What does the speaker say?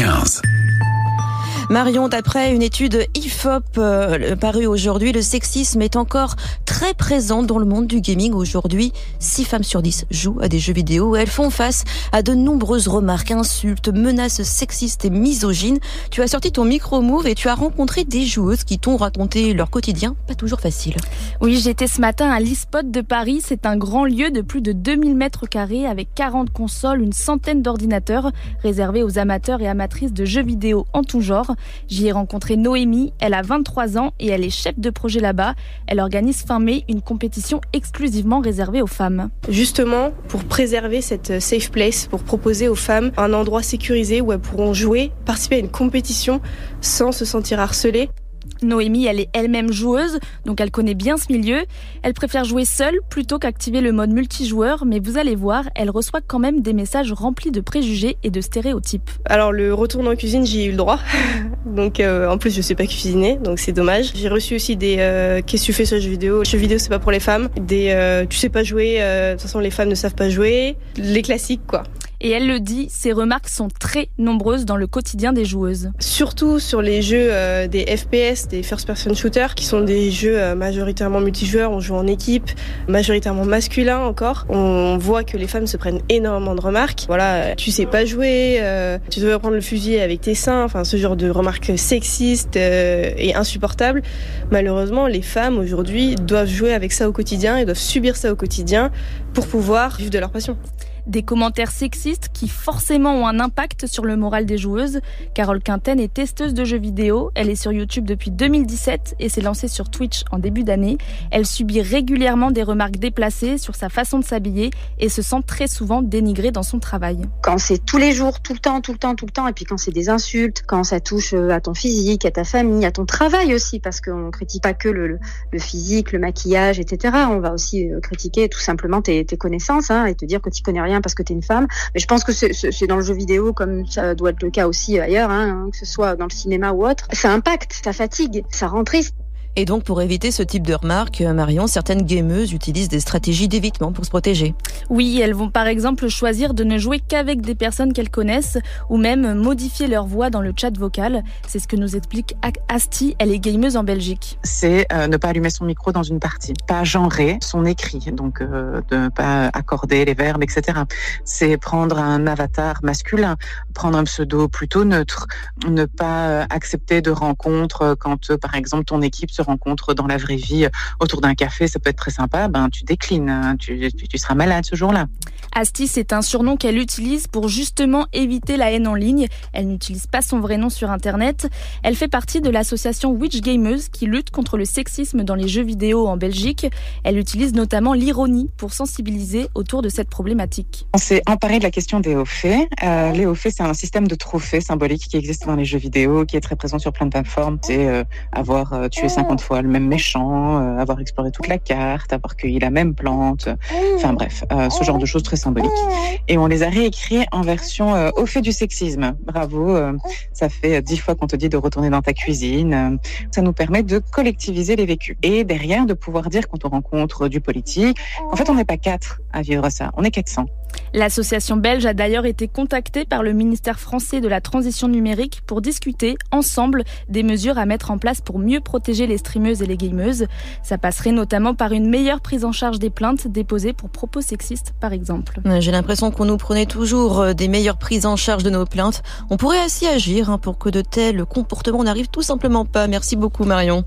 15. Marion, d'après une étude IFOP euh, parue aujourd'hui, le sexisme est encore très présent dans le monde du gaming. Aujourd'hui, 6 femmes sur 10 jouent à des jeux vidéo et elles font face à de nombreuses remarques, insultes, menaces sexistes et misogynes. Tu as sorti ton micro-move et tu as rencontré des joueuses qui t'ont raconté leur quotidien, pas toujours facile. Oui, j'étais ce matin à l'eSpot de Paris. C'est un grand lieu de plus de 2000 mètres carrés avec 40 consoles, une centaine d'ordinateurs réservés aux amateurs et amatrices de jeux vidéo en tout genre. J'y ai rencontré Noémie, elle a 23 ans et elle est chef de projet là-bas. Elle organise fin une compétition exclusivement réservée aux femmes. Justement, pour préserver cette safe place, pour proposer aux femmes un endroit sécurisé où elles pourront jouer, participer à une compétition sans se sentir harcelées. Noémie, elle est elle-même joueuse, donc elle connaît bien ce milieu. Elle préfère jouer seule plutôt qu'activer le mode multijoueur, mais vous allez voir, elle reçoit quand même des messages remplis de préjugés et de stéréotypes. Alors le retour en cuisine, j'y ai eu le droit. donc euh, en plus, je sais pas cuisiner, donc c'est dommage. J'ai reçu aussi des euh, qu'est-ce que tu fais sur le jeu vidéo? Jeu vidéo, c'est pas pour les femmes. Des euh, tu sais pas jouer, de toute façon les femmes ne savent pas jouer. Les classiques quoi. Et elle le dit, ces remarques sont très nombreuses dans le quotidien des joueuses. Surtout sur les jeux euh, des FPS, des first-person shooters, qui sont des jeux euh, majoritairement multijoueurs, on joue en équipe, majoritairement masculin encore. On voit que les femmes se prennent énormément de remarques. Voilà, tu sais pas jouer, euh, tu devrais prendre le fusil avec tes seins, enfin ce genre de remarques sexistes et insupportables. Malheureusement, les femmes aujourd'hui doivent jouer avec ça au quotidien et doivent subir ça au quotidien pour pouvoir vivre de leur passion. Des commentaires sexistes qui forcément ont un impact sur le moral des joueuses. Carole Quinten est testeuse de jeux vidéo. Elle est sur YouTube depuis 2017 et s'est lancée sur Twitch en début d'année. Elle subit régulièrement des remarques déplacées sur sa façon de s'habiller et se sent très souvent dénigrée dans son travail. Quand c'est tous les jours, tout le temps, tout le temps, tout le temps, et puis quand c'est des insultes, quand ça touche euh, à ton physique, à ta famille, à ton travail aussi, parce qu'on critique pas que le, physique, le maquillage, etc. On va aussi euh, critiquer tout simplement tes, tes connaissances hein, et te dire que tu connais rien parce que tu une femme. Mais je pense que c'est dans le jeu vidéo comme ça doit être le cas aussi ailleurs, hein, que ce soit dans le cinéma ou autre. Ça impacte, ça fatigue, ça rend triste. Et donc, pour éviter ce type de remarques, euh, Marion, certaines gameuses utilisent des stratégies d'évitement pour se protéger. Oui, elles vont par exemple choisir de ne jouer qu'avec des personnes qu'elles connaissent ou même modifier leur voix dans le chat vocal. C'est ce que nous explique Asti, elle est gameuse en Belgique. C'est euh, ne pas allumer son micro dans une partie, pas genrer son écrit, donc euh, de ne pas accorder les verbes, etc. C'est prendre un avatar masculin, prendre un pseudo plutôt neutre, ne pas accepter de rencontres quand, par exemple, ton équipe se rencontre dans la vraie vie euh, autour d'un café, ça peut être très sympa, ben tu déclines, hein, tu, tu, seras malade ce jour-là. Asti, c'est un surnom qu'elle utilise pour justement éviter la haine en ligne. Elle n'utilise pas son vrai nom sur Internet. Elle fait partie de l'association Witch Gamers qui lutte contre le sexisme dans les jeux vidéo en Belgique. Elle utilise notamment l'ironie pour sensibiliser autour de cette problématique. On s'est emparé de la question des hauts faits. Euh, les hauts faits, c'est un système de trophées symboliques qui existe dans les jeux vidéo, qui est très présent sur plein de plateformes. C'est euh, avoir euh, tué 50 fois le même méchant, euh, avoir exploré toute la carte, avoir cueilli la même plante, enfin bref, euh, ce genre de choses très symboliques. Et on les a réécrits en version euh, au fait du sexisme. Bravo, ça fait dix fois qu'on te dit de retourner dans ta cuisine. Ça nous permet de collectiviser les vécus. Et derrière, de pouvoir dire quand on rencontre du politique, en fait, on n'est pas quatre à vivre ça, on est 400. L'association belge a d'ailleurs été contactée par le ministère français de la transition numérique pour discuter ensemble des mesures à mettre en place pour mieux protéger les streameuses et les gameuses. Ça passerait notamment par une meilleure prise en charge des plaintes déposées pour propos sexistes, par exemple. J'ai l'impression qu'on nous prenait toujours euh, des meilleures prises en charge de nos plaintes. On pourrait ainsi agir hein, pour que de tels comportements n'arrivent tout simplement pas. Merci beaucoup Marion.